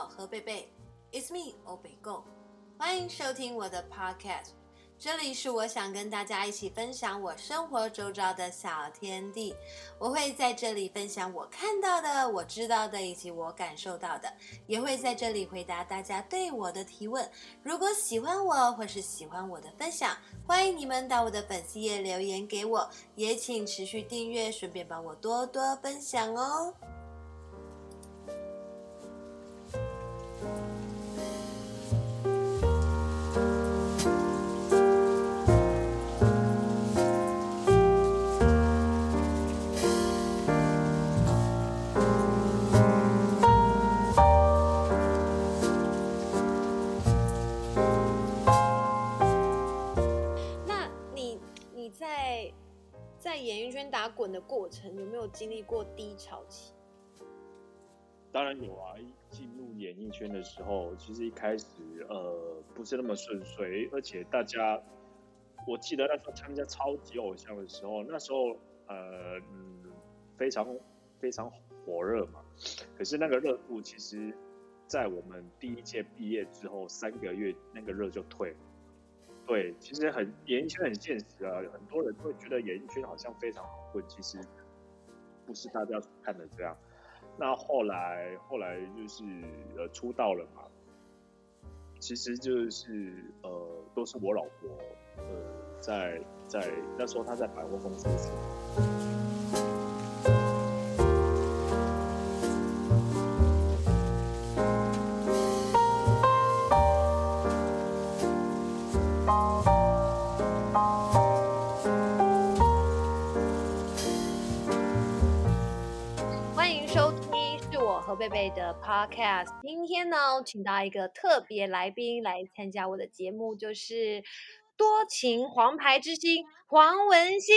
何贝贝，It's me，欧北共，欢迎收听我的 Podcast。这里是我想跟大家一起分享我生活周遭的小天地。我会在这里分享我看到的、我知道的以及我感受到的，也会在这里回答大家对我的提问。如果喜欢我或是喜欢我的分享，欢迎你们到我的粉丝页留言给我，也请持续订阅，顺便帮我多多分享哦。打滚的过程有没有经历过低潮期？当然有啊！进入演艺圈的时候，其实一开始呃不是那么顺遂，而且大家，我记得那时候参加超级偶像的时候，那时候呃嗯非常非常火热嘛。可是那个热度其实，在我们第一届毕业之后三个月，那个热就退了。对，其实很演艺圈很现实啊，很多人会觉得演艺圈好像非常好混，其实不是大家看的这样。那后来后来就是呃出道了嘛，其实就是呃都是我老婆呃在在那时候她在百货公司的 Podcast，今天呢，请到一个特别来宾来参加我的节目，就是多情黄牌之星黄文星。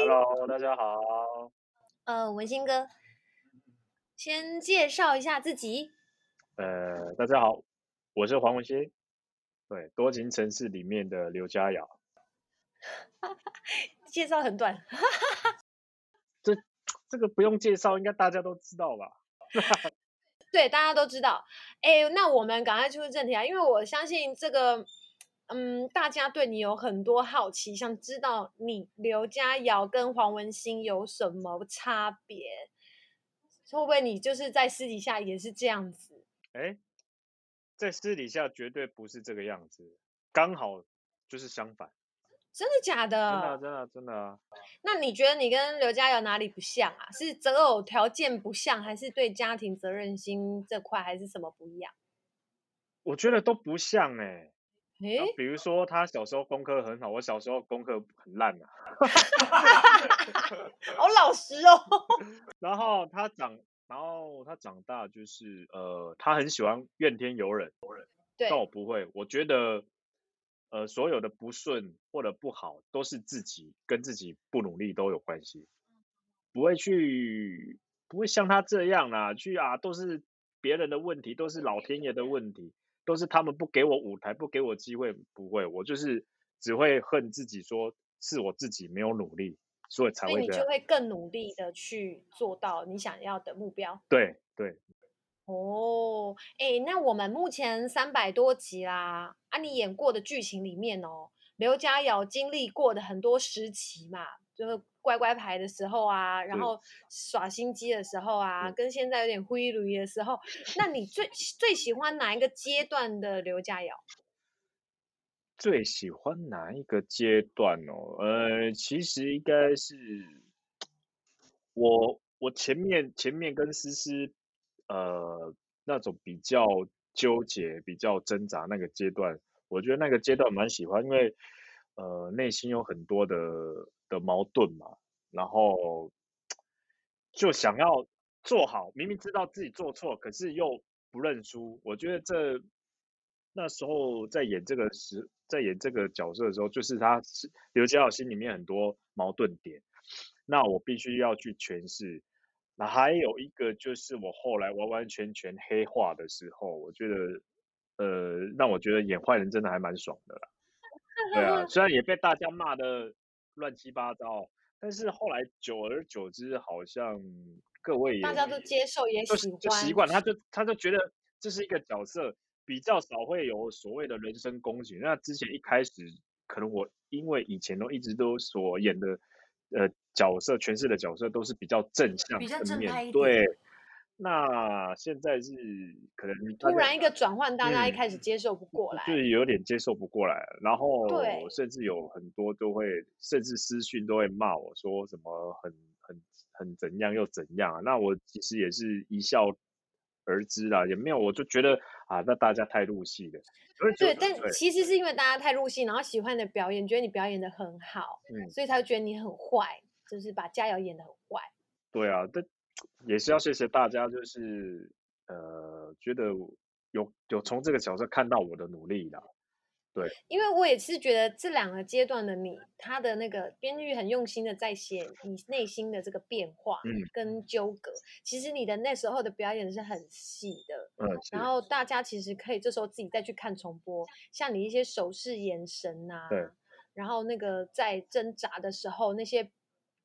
Hello，大家好。呃，文星哥，先介绍一下自己。呃，大家好，我是黄文星。对，多情城市里面的刘佳瑶。介绍很短。这这个不用介绍，应该大家都知道吧？对，大家都知道。哎，那我们赶快进入正题啊！因为我相信这个，嗯，大家对你有很多好奇，想知道你刘佳瑶跟黄文星有什么差别？会不会你就是在私底下也是这样子？哎，在私底下绝对不是这个样子，刚好就是相反。真的假的？真的真的真的啊！那你觉得你跟刘嘉瑶哪里不像啊？是择偶条件不像，还是对家庭责任心这块，还是什么不一样？我觉得都不像哎、欸。哎，比如说他小时候功课很好，我小时候功课很烂啊。好老实哦。然后他长，然后他长大就是呃，他很喜欢怨天尤人。对。但我不会，我觉得。呃，所有的不顺或者不好，都是自己跟自己不努力都有关系，不会去，不会像他这样啦，去啊，都是别人的问题，都是老天爷的问题，都是他们不给我舞台，不给我机会，不会，我就是只会恨自己，说是我自己没有努力，所以才会这样。所以你就会更努力的去做到你想要的目标。对对。哦，哎，那我们目前三百多集啦，啊，你演过的剧情里面哦，刘佳瑶经历过的很多时期嘛，就是乖乖牌的时候啊，然后耍心机的时候啊，跟现在有点灰驴的时候，那你最最喜欢哪一个阶段的刘佳瑶？最喜欢哪一个阶段哦？呃，其实应该是我我前面前面跟思思。呃，那种比较纠结、比较挣扎那个阶段，我觉得那个阶段蛮喜欢，因为呃内心有很多的的矛盾嘛，然后就想要做好，明明知道自己做错，可是又不认输。我觉得这那时候在演这个时，在演这个角色的时候，就是他刘佳瑶心里面很多矛盾点，那我必须要去诠释。那还有一个就是我后来完完全全黑化的时候，我觉得，呃，让我觉得演坏人真的还蛮爽的啦。对啊，虽然也被大家骂的乱七八糟，但是后来久而久之，好像各位也大家都接受也喜欢，就习惯，他就他就觉得这是一个角色，比较少会有所谓的人身攻击。那之前一开始，可能我因为以前都一直都所演的呃角色诠释的角色都是比较正向、比较正派一点。对。那现在是可能突然一个转换，大家一开始接受不过来，嗯、就是有点接受不过来，然后甚至有很多都会，甚至私讯都会骂我说什么很很很怎样又怎样。那我其实也是一笑而知啦，也没有，我就觉得啊，那大家太入戏了。对，但其实是因为大家太入戏，然后喜欢你的表演，觉得你表演的很好，嗯，所以他就觉得你很坏，就是把佳瑶演的很坏。对啊，但。也是要谢谢大家，就是呃，觉得有有从这个角色看到我的努力啦，对，因为我也是觉得这两个阶段的你，他的那个编剧很用心的在写你内心的这个变化，跟纠葛，嗯、其实你的那时候的表演是很细的，嗯，然后大家其实可以这时候自己再去看重播，像你一些手势、眼神呐、啊，对，然后那个在挣扎的时候那些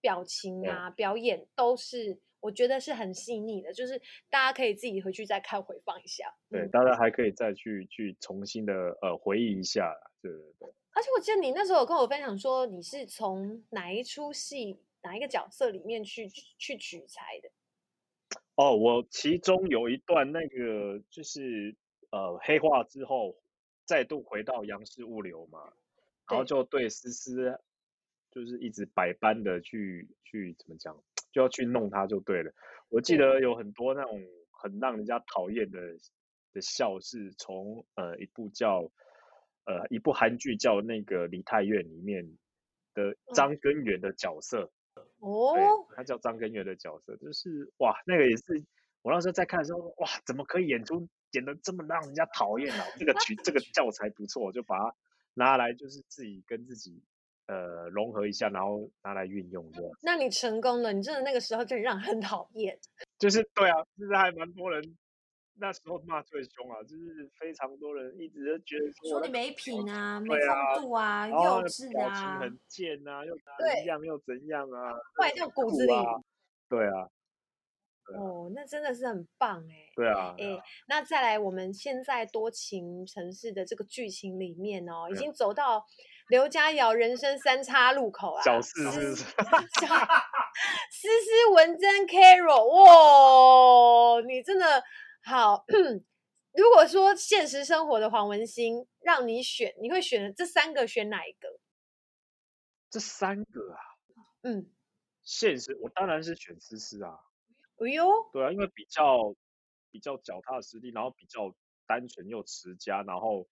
表情啊、表演都是。我觉得是很细腻的，就是大家可以自己回去再看回放一下。对，大家还可以再去去重新的呃回忆一下。对对对。而且我记得你那时候有跟我分享说，你是从哪一出戏哪一个角色里面去去取材的？哦，我其中有一段那个就是呃黑化之后再度回到杨氏物流嘛，然后就对思思就是一直百般的去去怎么讲？就要去弄他就对了。我记得有很多那种很让人家讨厌的的笑，是从呃一部叫呃一部韩剧叫那个梨泰院里面的张根源的角色。哦，他叫张根源的角色，就是哇，那个也是我那时候在看的时候，哇，怎么可以演出演的这么让人家讨厌啊？这个 曲这个教材不错，我就把它拿来就是自己跟自己。呃，融合一下，然后拿来运用，这样。那你成功了，你真的那个时候真的让人很讨厌。就是对啊，就是还蛮多人那时候骂最凶啊，就是非常多人一直都觉得说，说你没品啊，没风度啊，幼稚啊，很贱啊，又怎样又怎样啊，坏掉骨子里。对啊。哦，那真的是很棒哎。对啊。哎，那再来，我们现在多情城市的这个剧情里面哦，已经走到。刘佳瑶人生三叉路口啊，小四是 思思文珍 Carol，哇，你真的好。如果说现实生活的黄文兴让你选，你会选这三个，选哪一个？这三个啊，嗯，现实我当然是选思思啊。哎呦，对啊，因为比较比较脚踏实地，然后比较单纯又持家，然后。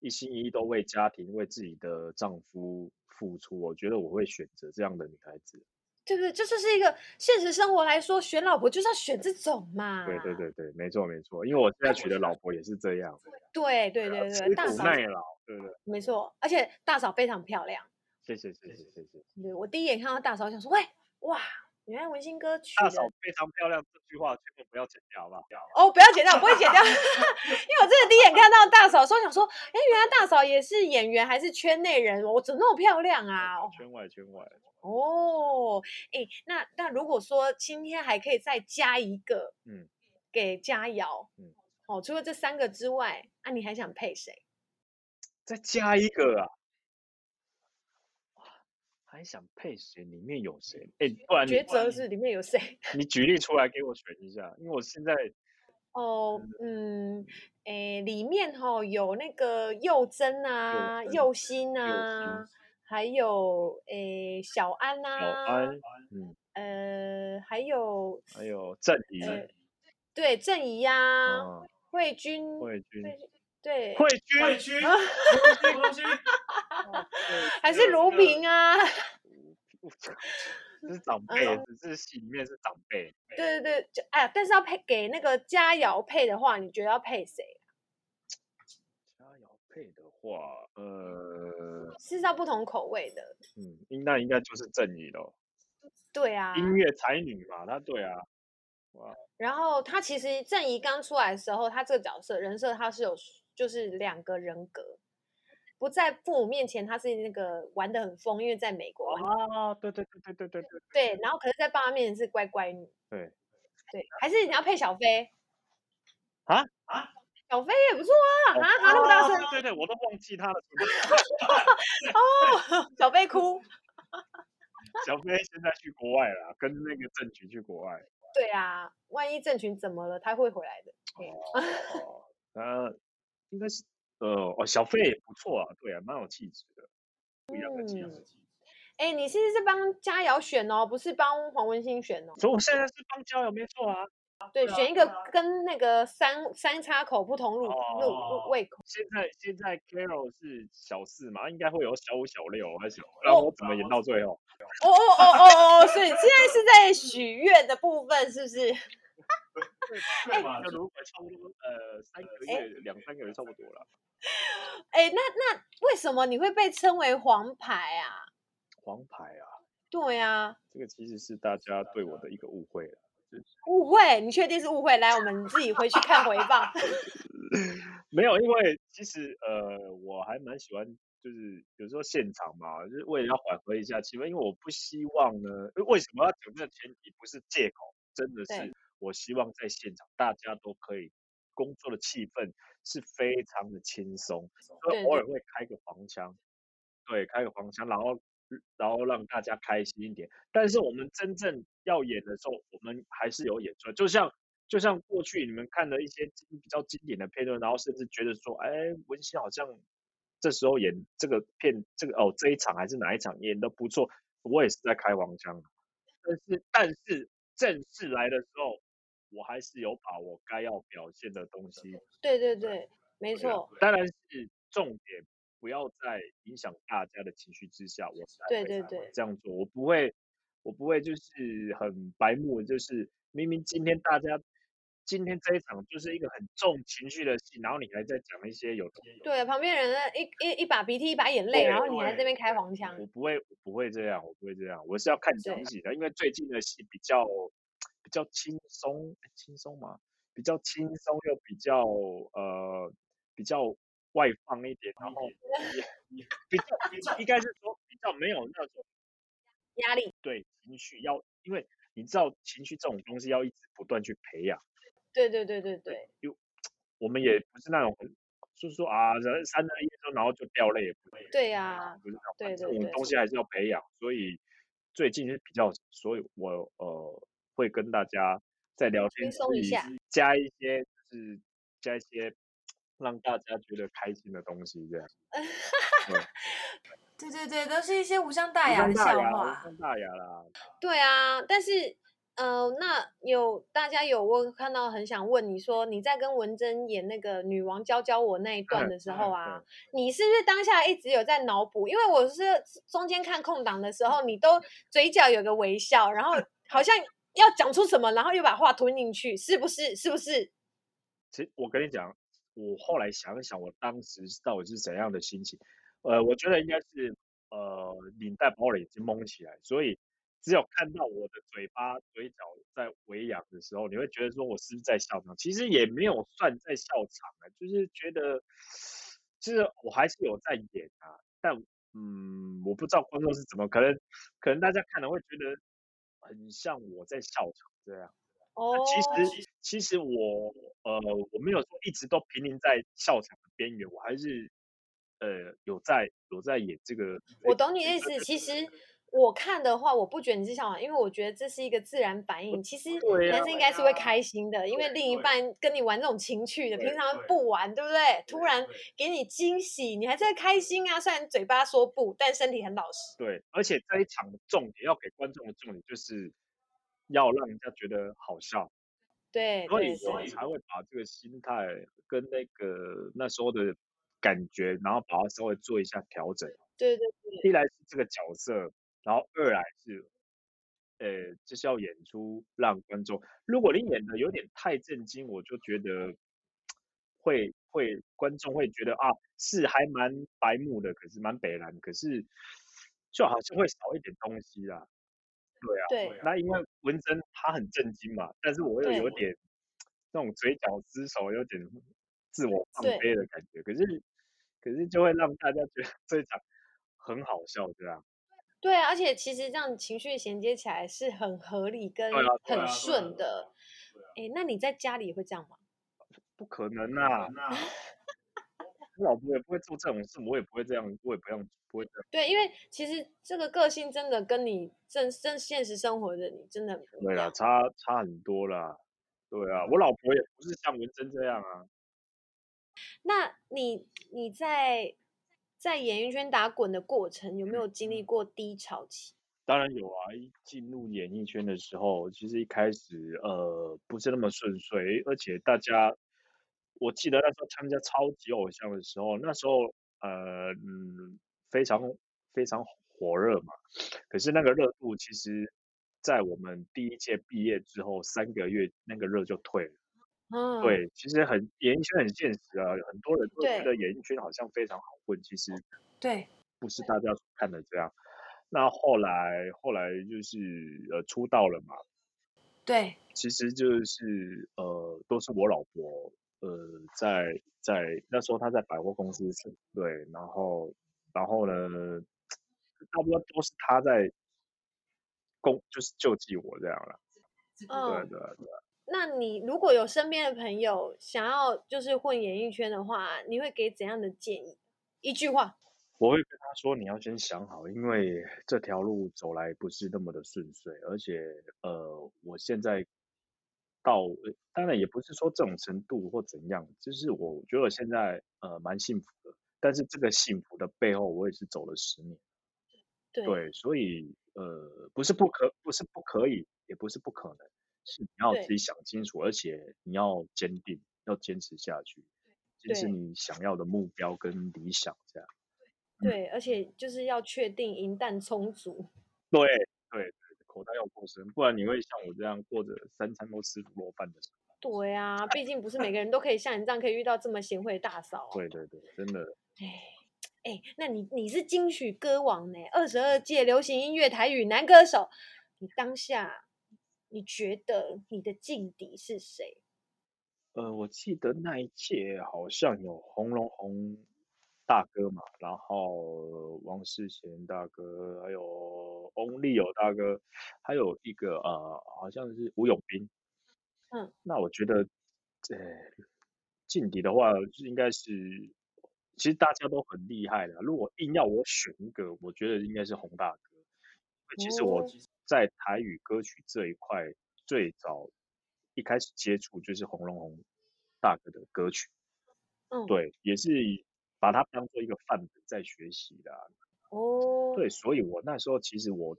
一心一意都为家庭、为自己的丈夫付出，我觉得我会选择这样的女孩子。对不对？这就是一个现实生活来说，选老婆就是要选这种嘛。对对对对，没错没错，因为我现在娶的老婆也是这样。对对对对，大嫂耐老，对对。没错，而且大嫂非常漂亮。谢谢谢谢谢谢。对，我第一眼看到大嫂，想说，喂，哇。原来文心歌曲大嫂非常漂亮，这句话千万不要剪掉，好不好？哦，不要剪掉，我不会剪掉，因为我真的第一眼看到大嫂，说想说，哎，原来大嫂也是演员，还是圈内人？我怎么那么漂亮啊？圈外，圈外。哦，哎，那那如果说今天还可以再加一个，嗯，给佳瑶，嗯，哦，除了这三个之外，啊，你还想配谁？再加一个啊？还想配谁？里面有谁？哎，不然抉择是里面有谁？你举例出来给我选一下，因为我现在哦，嗯，哎，里面哈有那个幼珍啊，幼欣啊，还有哎小安啊，小安，嗯，呃，还有还有郑怡，对，郑怡呀，慧君，慧君，对，慧君，慧君，慧君。还是卢平啊，这 是长辈，只是戏里面是长辈。对对对，就哎呀，但是要配给那个佳瑶配的话，你觉得要配谁？佳瑶配的话，呃，是要不同口味的。嗯，应那应该就是正义喽。对啊，音乐才女嘛，她对啊。哇。然后她其实郑怡刚出来的时候，她这个角色人设，她是有就是两个人格。不在父母面前，他是那个玩得很疯，因为在美国。哦，对对对对对对对。对，然后可是在爸妈面前是乖乖女。对。对，还是你要配小飞？啊啊！小飞也不错啊，啊，他那么大声，对对，我都忘记他了。哦，小飞哭。小飞现在去国外了，跟那个郑群去国外。对啊，万一郑群怎么了，他会回来的。哦，呃，应该是，呃，哦，小费也不错啊，对啊，蛮有气质的，不一样的气质。哎，你是是帮佳瑶选哦，不是帮黄文兴选哦。所以我现在是帮佳瑶，没错啊。对，选一个跟那个三三叉口不同路路胃口。现在现在 Carol 是小四嘛，应该会有小五、小六，还是？然后我怎么演到最后？哦哦哦哦哦，所以现在是在许愿的部分，是不是？哎，那如果差不多呃三个月两三个月差不多了。哎，那那为什么你会被称为黄牌啊？黄牌啊？对啊，这个其实是大家对我的一个误会了。误会？你确定是误会？来，我们自己回去看回放。没有，因为其实呃，我还蛮喜欢，就是有时候现场嘛，就是为了要缓和一下气氛，因为我不希望呢，为什么要讲这个前提？不是借口，真的是我希望在现场大家都可以工作的气氛是非常的轻松，所以偶尔会开个黄腔，对，开个黄腔，然后。然后让大家开心一点，但是我们真正要演的时候，我们还是有演出来。就像就像过去你们看的一些比较经典的片段，然后甚至觉得说，哎，文心好像这时候演这个片，这个哦这一场还是哪一场演的不错，我也是在开黄腔。但是但是正式来的时候，我还是有把我该要表现的东西。对对对，没错。当然是重点。不要在影响大家的情绪之下，我对对对这样做，我不会，我不会就是很白目，就是明明今天大家今天这一场就是一个很重情绪的戏，然后你还在讲一些有对旁边人的一一一把鼻涕一把眼泪，然后你还在这边开黄腔，我不会，我不会这样，我不会这样，我是要看整体的，因为最近的戏比较比较轻松，轻松嘛，比较轻松又比较呃比较。外放一点，然后也比较比较应该是说比较没有那种 压力，对情绪要，因为你知道情绪这种东西要一直不断去培养。对对对对对。就我们也不是那种，就是说啊，人三日一说然后就掉泪，不会。对呀。不是那种，这种东西还是要培养，所以最近是比较，所以我呃会跟大家在聊天，轻松一下，加一些就是加一些。让大家觉得开心的东西，这样。对对对，都是一些无伤大雅的笑话。无伤大雅啦。对啊，但是，呃，那有大家有我看到很想问你说，你在跟文珍演那个女王教教我那一段的时候 啊，你是不是当下一直有在脑补？因为我是中间看空档的时候，你都嘴角有个微笑，然后好像要讲出什么，然后又把话吞进去，是不是？是不是？其实我跟你讲。我后来想一想，我当时到底是怎样的心情？呃，我觉得应该是呃领带把我的眼睛蒙起来，所以只有看到我的嘴巴、嘴角在微扬的时候，你会觉得说我是不是在笑场？其实也没有算在笑场啊，就是觉得，就是我还是有在演啊，但嗯，我不知道观众是怎么，可能可能大家看了会觉得很像我在笑场这样。哦，其实其实我呃我没有说一直都濒临在笑场的边缘，我还是呃有在有在演这个。我懂你的意思，其实我看的话，我不觉得你是笑场，因为我觉得这是一个自然反应。其实男生应该是会开心的，因为另一半跟你玩这种情趣的，平常不玩，对不对？突然给你惊喜，你还是会开心啊。虽然嘴巴说不，但身体很老实。对，而且这一场的重点要给观众的重点就是。要让人家觉得好笑，对，所以我才会把这个心态跟那个那时候的感觉，然后把它稍微做一下调整。对对对，一来是这个角色，然后二来是，呃，就是要演出让观众，如果你演的有点太震惊，我就觉得会会观众会觉得啊，是还蛮白目的，可是蛮北蓝，可是就好像会少一点东西啦。对啊，对，那因为文珍她很震惊嘛，但是我又有点那种嘴角失手，有点自我放飞的感觉，可是可是就会让大家觉得 这一场很好笑，这样。对啊，而且其实这样情绪衔接起来是很合理跟很顺的。哎，那你在家里会这样吗？不可能啊！我老婆也不会做这种事，我也不会这样，我也不用不会这样。对，因为其实这个个性真的跟你真真现实生活的你真的对啦，差差很多啦。对啊，我老婆也不是像文珍这样啊。那你你在在演艺圈打滚的过程，有没有经历过低潮期？当然有啊！一进入演艺圈的时候，其实一开始呃不是那么顺遂，而且大家，我记得那时候参加超级偶像的时候，那时候呃嗯非常非常火热嘛。可是那个热度其实，在我们第一届毕业之后三个月，那个热就退了。嗯，对，其实很演艺圈很现实啊，很多人都觉得演艺圈好像非常好混，其实对，不是大家所看的这样。那后来，后来就是呃出道了嘛，对，其实就是呃都是我老婆呃在在那时候她在百货公司对，然后然后呢，差不多都是她在供就是救济我这样了，嗯、对对对。那你如果有身边的朋友想要就是混演艺圈的话，你会给怎样的建议？一句话。我会跟他说，你要先想好，因为这条路走来不是那么的顺遂，而且呃，我现在到，当然也不是说这种程度或怎样，就是我觉得我现在呃蛮幸福的，但是这个幸福的背后，我也是走了十年，对，对，所以呃，不是不可，不是不可以，也不是不可能，是你要自己想清楚，而且你要坚定，要坚持下去，坚持你想要的目标跟理想这样。对，而且就是要确定银弹充足。对对，口袋要够深，不然你会像我这样过着三餐都吃卤肉饭的生活。对啊，毕竟不是每个人都可以像你这样可以遇到这么贤惠的大嫂啊。对对对，真的。哎哎，那你你是金曲歌王呢？二十二届流行音乐台语男歌手，你当下你觉得你的劲敌是谁？呃，我记得那一届好像有洪荣宏。大哥嘛，然后王世贤大哥，还有翁立友大哥，还有一个呃，好像是吴永斌。嗯，那我觉得，呃，劲敌的话，就应该是，其实大家都很厉害的。如果硬要我选一个，我觉得应该是洪大哥。其实我在台语歌曲这一块，最早一开始接触就是洪荣宏大哥的歌曲。嗯，对，也是。把它当做一个范本在学习的哦，oh. 对，所以我那时候其实我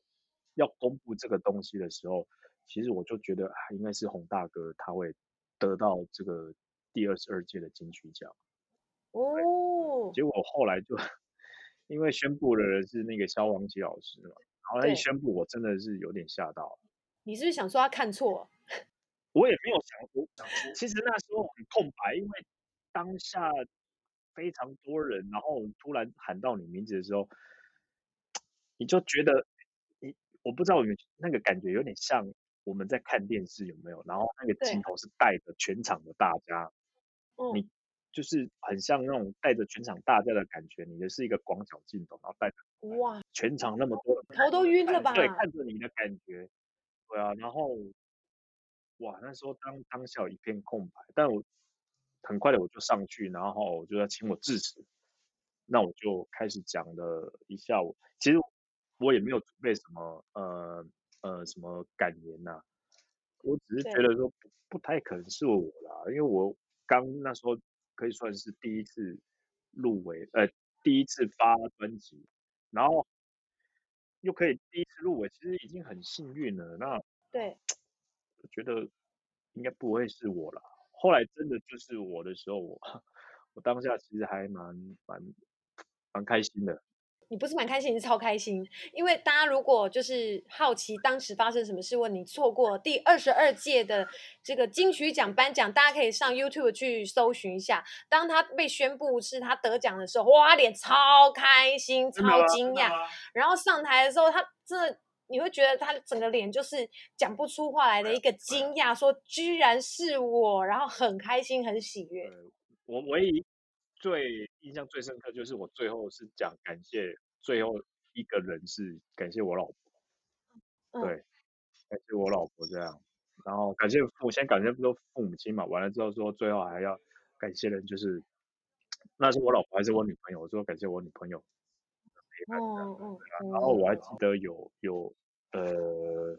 要公布这个东西的时候，其实我就觉得啊，应该是洪大哥他会得到这个第二十二届的金曲奖哦。Oh. 结果后来就 因为宣布的人是那个萧煌奇老师嘛，然后他一宣布，我真的是有点吓到。你是不是想说他看错？我也没有想说，其实那时候很空白，因为当下。非常多人，然后突然喊到你名字的时候，你就觉得你，我不知道有那个感觉有点像我们在看电视有没有？然后那个镜头是带着全场的大家，你就是很像那种带着全场大家的感觉。你的是一个广角镜头，然后带着哇，全场那么多人，头都晕了吧？对，看着你的感觉，对啊，然后哇，那时候当当下有一片空白，但我。很快的我就上去，然后我就要请我致辞，那我就开始讲了一下午。其实我也没有准备什么呃呃什么感言呐、啊，我只是觉得说不不太可能是我啦，因为我刚那时候可以算是第一次入围，呃第一次发专辑，然后又可以第一次入围，其实已经很幸运了。那对，我觉得应该不会是我了。后来真的就是我的时候，我 我当下其实还蛮蛮蛮开心的。你不是蛮开心，你是超开心。因为大家如果就是好奇当时发生什么事，问你错过第二十二届的这个金曲奖颁奖，大家可以上 YouTube 去搜寻一下。当他被宣布是他得奖的时候，哇，脸超开心，超惊讶。然后上台的时候，他真的。你会觉得他整个脸就是讲不出话来的一个惊讶，说居然是我，然后很开心很喜悦。我唯一最印象最深刻就是我最后是讲感谢最后一个人是感谢我老婆，嗯、对，感谢我老婆这样，然后感谢父先感谢说父母亲嘛，完了之后说最后还要感谢人就是，那是我老婆还是我女朋友？我说感谢我女朋友。哦哦。然后我还记得有有呃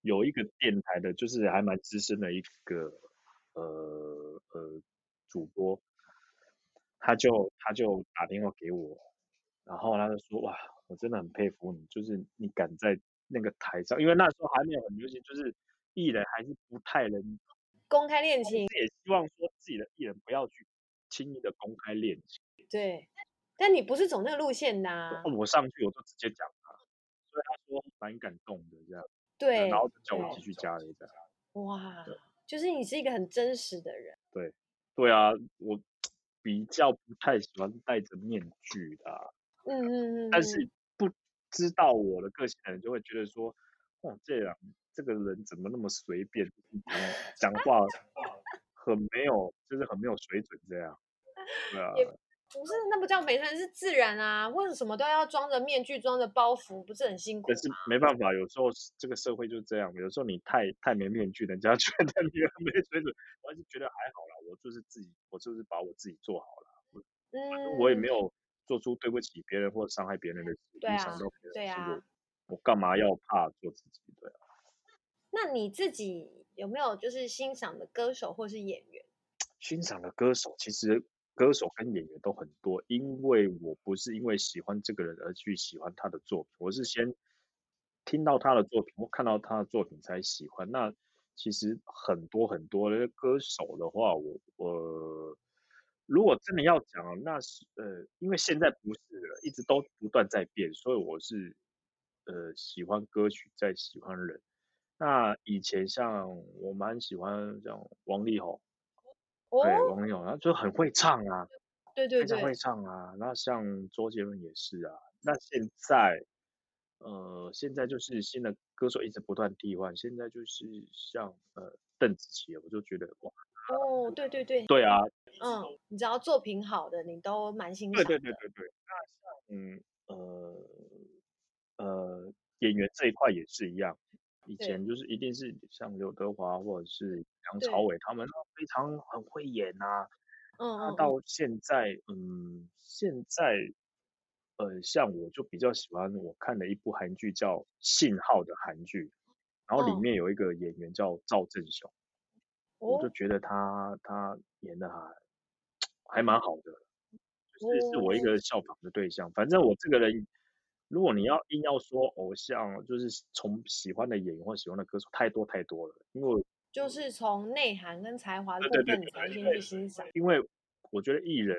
有一个电台的，就是还蛮资深的一个呃呃主播，他就他就打电话给我，然后他就说哇，我真的很佩服你，就是你敢在那个台上，因为那时候还没有很流行，就是艺人还是不太能。公开恋情，也希望说自己的艺人不要去轻易的公开恋情。对，但你不是走那个路线的啊。我上去我就直接讲他，所以他说蛮感动的这样。对，然后就叫我继续加了一下。哇，就是你是一个很真实的人。对，对啊，我比较不太喜欢戴着面具的啊。嗯嗯嗯。但是不知道我的个性的人就会觉得说，哇，这样。这个人怎么那么随便？讲话很没有，就是很没有水准这样。对啊，也不是，那不叫没人是自然啊。为什么都要装着面具、装着包袱？不是很辛苦？可是没办法，有时候这个社会就是这样。有时候你太太没面具，人家觉得你很没水准。我还是觉得还好啦，我就是自己，我就是把我自己做好了。嗯，我也没有做出对不起别人或伤害别人的事。对啊，对啊。我干嘛要怕做自己？对啊。那你自己有没有就是欣赏的歌手或是演员？欣赏的歌手，其实歌手跟演员都很多，因为我不是因为喜欢这个人而去喜欢他的作品，我是先听到他的作品我看到他的作品才喜欢。那其实很多很多的歌手的话，我我如果真的要讲，那是呃，因为现在不是了，一直都不断在变，所以我是呃喜欢歌曲，在喜欢人。那以前像我蛮喜欢像王力宏，哦、对王力宏，他就很会唱啊，对对对，非常会唱啊。那像周杰伦也是啊。那现在，呃，现在就是新的歌手一直不断替换，现在就是像呃邓紫棋，我就觉得哇，哦，对对对，对啊，嗯，你只要作品好的，你都蛮欣赏。对对对对对。那像嗯呃呃演员这一块也是一样。以前就是一定是像刘德华或者是梁朝伟他们非常很会演啊，嗯，那到现在嗯现在呃像我就比较喜欢我看的一部韩剧叫《信号》的韩剧，然后里面有一个演员叫赵正雄，我就觉得他他演的还还蛮好的，就是是我一个效仿的对象，反正我这个人。如果你要硬要说偶像，就是从喜欢的演员或喜欢的歌手太多太多了，因为就是从内涵跟才华的部分你才先去欣赏。因为我觉得艺人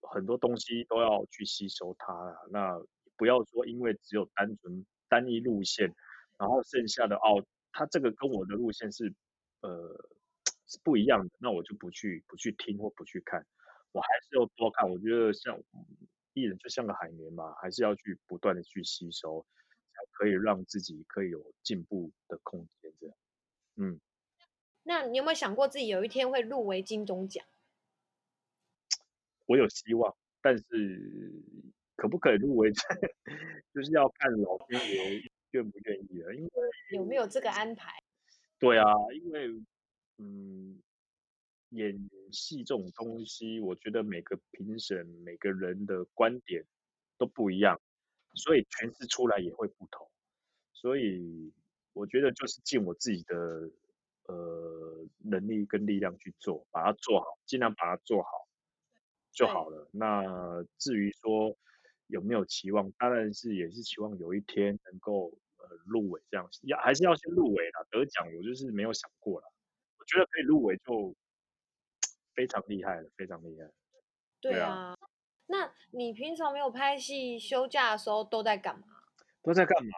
很多东西都要去吸收他啊，那不要说因为只有单纯单一路线，然后剩下的哦，他这个跟我的路线是呃是不一样的，那我就不去不去听或不去看，我还是要多看。我觉得像。艺人就像个海绵嘛，还是要去不断的去吸收，才可以让自己可以有进步的空间。这样，嗯。那你有没有想过自己有一天会入围金钟奖？我有希望，但是可不可以入围，就是要看老天爷愿不愿意了。因为有没有这个安排？对啊，因为嗯。演戏这种东西，我觉得每个评审、每个人的观点都不一样，所以诠释出来也会不同。所以我觉得就是尽我自己的呃能力跟力量去做，把它做好，尽量把它做好就好了。那至于说有没有期望，当然是也是期望有一天能够呃入围这样，要还是要先入围啦。得奖我就是没有想过啦，我觉得可以入围就。非常厉害了，非常厉害。对啊，对啊，那你平常没有拍戏，休假的时候都在干嘛？都在干嘛？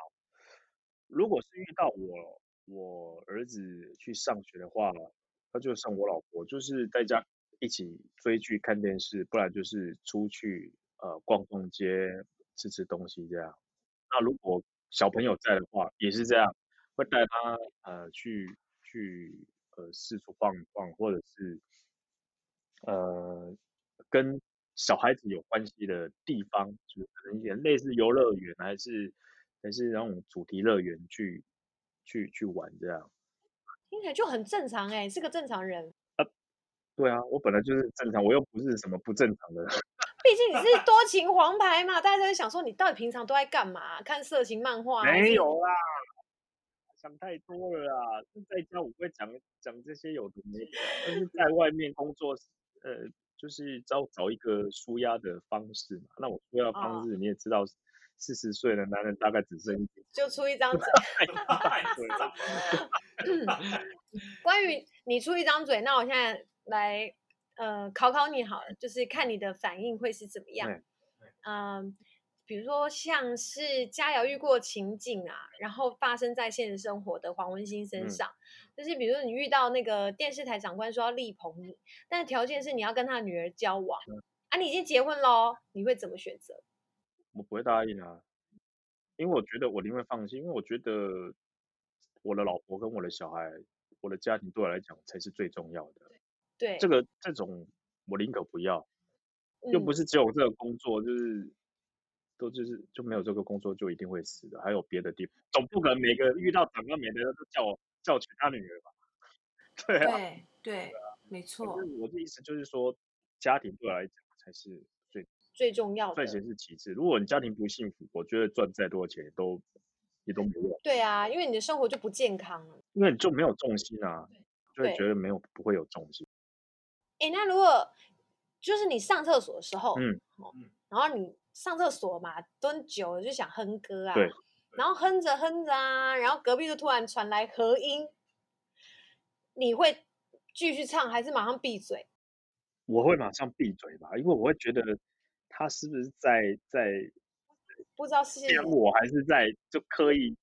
如果是遇到我我儿子去上学的话，他就像我老婆，就是在家一起追剧、看电视，不然就是出去呃逛逛街、吃吃东西这样。那如果小朋友在的话，也是这样，会带他呃去去呃四处逛一逛，或者是。呃，跟小孩子有关系的地方，就是可能一点类似游乐园，还是还是那种主题乐园去去去玩这样。听起来就很正常哎，是个正常人。呃，对啊，我本来就是正常，我又不是什么不正常的人。毕竟你是多情黄牌嘛，大家都会想说你到底平常都在干嘛？看色情漫画？没有啦，想太多了啦。在家我会讲讲这些有的没的，但是在外面工作，呃，就是找找一个舒压的方式嘛。那我舒压方式你也知道，四十岁的男人大概只剩一点，就出一张嘴。关于你出一张嘴，那我现在来呃考考你好了，就是看你的反应会是怎么样。嗯、呃，比如说像是佳瑶遇过情景啊，然后发生在现实生活的黄文馨身上，嗯、就是比如说你遇到那个电视台长官说要力捧你，但条件是你要跟他女儿交往、嗯、啊，你已经结婚喽，你会怎么选择？我不会答应啊，因为我觉得我宁愿放弃，因为我觉得我的老婆跟我的小孩。我的家庭对我来讲才是最重要的。对，这个这种我宁可不要，又不是只有这个工作，嗯、就是都就是就没有这个工作就一定会死的，还有别的地方，总不可能每个遇到长官，每个人都叫我叫其他女儿吧？对啊，对对，没错。我的意思就是说，家庭对我来讲才是最最重要的，赚钱是其次。如果你家庭不幸福，我觉得赚再多钱都。也都没用。对啊，因为你的生活就不健康了，因为你就没有重心啊，就会觉得没有不会有重心。哎，那如果就是你上厕所的时候，嗯，然后你上厕所嘛，蹲久了就想哼歌啊，对，然后哼着哼着啊，然后隔壁就突然传来和音，你会继续唱还是马上闭嘴？我会马上闭嘴吧，因为我会觉得他是不是在在。不知道是我还是在就刻意，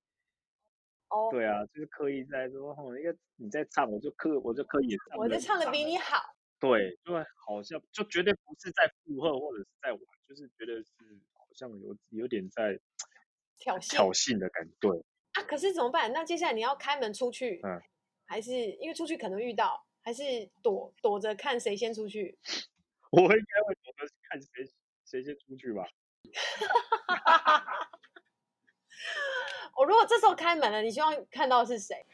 哦，对啊，就是刻意在说，因为你在唱，我就刻我就刻意唱，我就唱的比你好，对，就好像就绝对不是在附和或者是在玩，就是觉得是好像有有点在挑衅挑衅的感觉，对啊，可是怎么办？那接下来你要开门出去，嗯，还是因为出去可能遇到，还是躲躲着看谁先出去？我应该会躲着看谁谁先出去吧。我如果这时候开门了，你希望看到的是谁？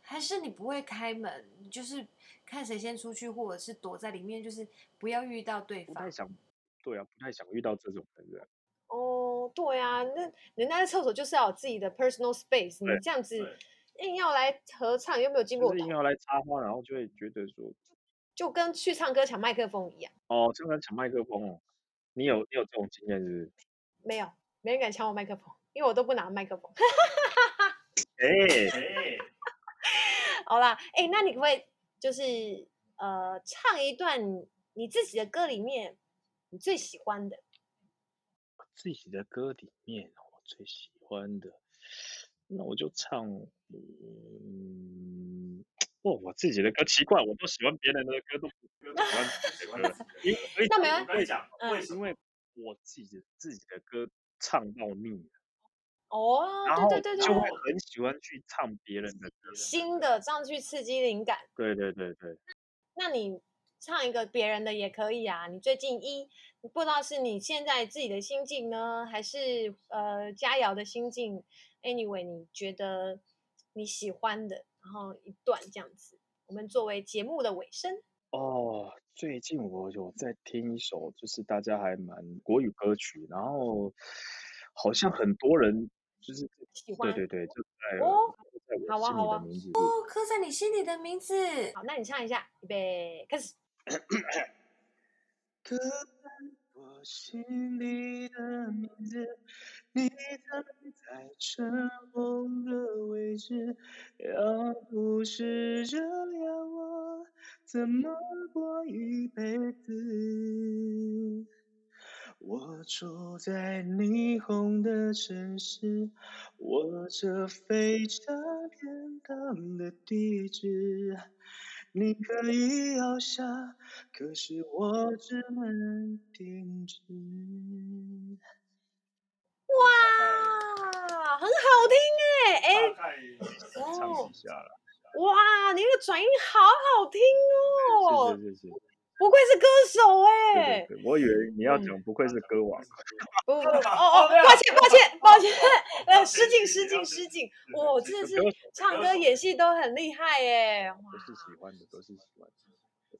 还是你不会开门，就是看谁先出去，或者是躲在里面，就是不要遇到对方。不太想，对啊，不太想遇到这种人。哦，对啊，那人家在厕所就是要有自己的 personal space，你这样子硬要来合唱，又没有经过，硬要来插花，然后就会觉得说，就跟去唱歌抢麦克风一样。哦，唱歌抢麦克风哦。你有你有这种经验是不是？没有，没人敢抢我麦克风，因为我都不拿麦克风。哎哎，好啦，哎、欸，那你可不可以就是呃唱一段你自己的歌里面你最喜欢的？自己的歌里面我最喜欢的，那我就唱嗯。哦，我自己的歌奇怪，我都喜欢别人的歌，都不喜欢自己的歌。那没关系，我讲，为因为我自己自己的歌唱到腻了。哦，对对对对，就会很喜欢去唱别人的歌，新的这样去刺激灵感。对对对对。那你唱一个别人的也可以啊。你最近一不知道是你现在自己的心境呢，还是呃佳瑶的心境？Anyway，你觉得你喜欢的？然后一段这样子，我们作为节目的尾声。哦，最近我有在听一首，就是大家还蛮国语歌曲，然后好像很多人就是喜欢，对对对，就在哦，在我心里的名字哦，刻在你心里的名字。好，那你唱一下，预备开始。刻在我心里的名字。你藏在尘封的位置，要不是这样，我怎么过一辈子？我住在霓虹的城市，握着非常天堂的地址，你可以翱翔，可是我只能停止。哇，很好听哎。哎，哦，哇，你那个转音好好听哦，谢谢谢谢，不愧是歌手哎，我以为你要讲不愧是歌王，不 哦哦，抱歉抱歉抱歉，呃，失敬失敬失敬，我，真的是唱歌演戏都很厉害哎，都是喜欢的，都是喜欢的。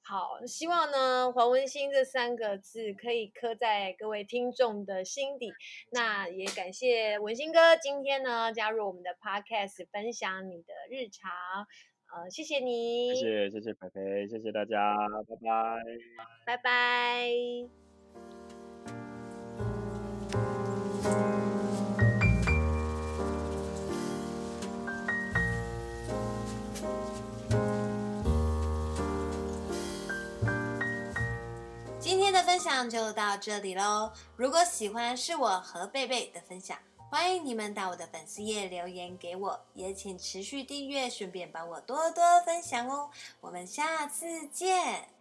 好，希望呢，黄文兴这三个字可以刻在各位听众的心底。那也感谢文兴哥今天呢加入我们的 podcast，分享你的日常。呃，谢谢你，谢谢谢谢培培，谢谢大家，拜拜，拜拜。今天的分享就到这里喽。如果喜欢是我和贝贝的分享，欢迎你们到我的粉丝页留言给我，也请持续订阅，顺便帮我多多分享哦。我们下次见。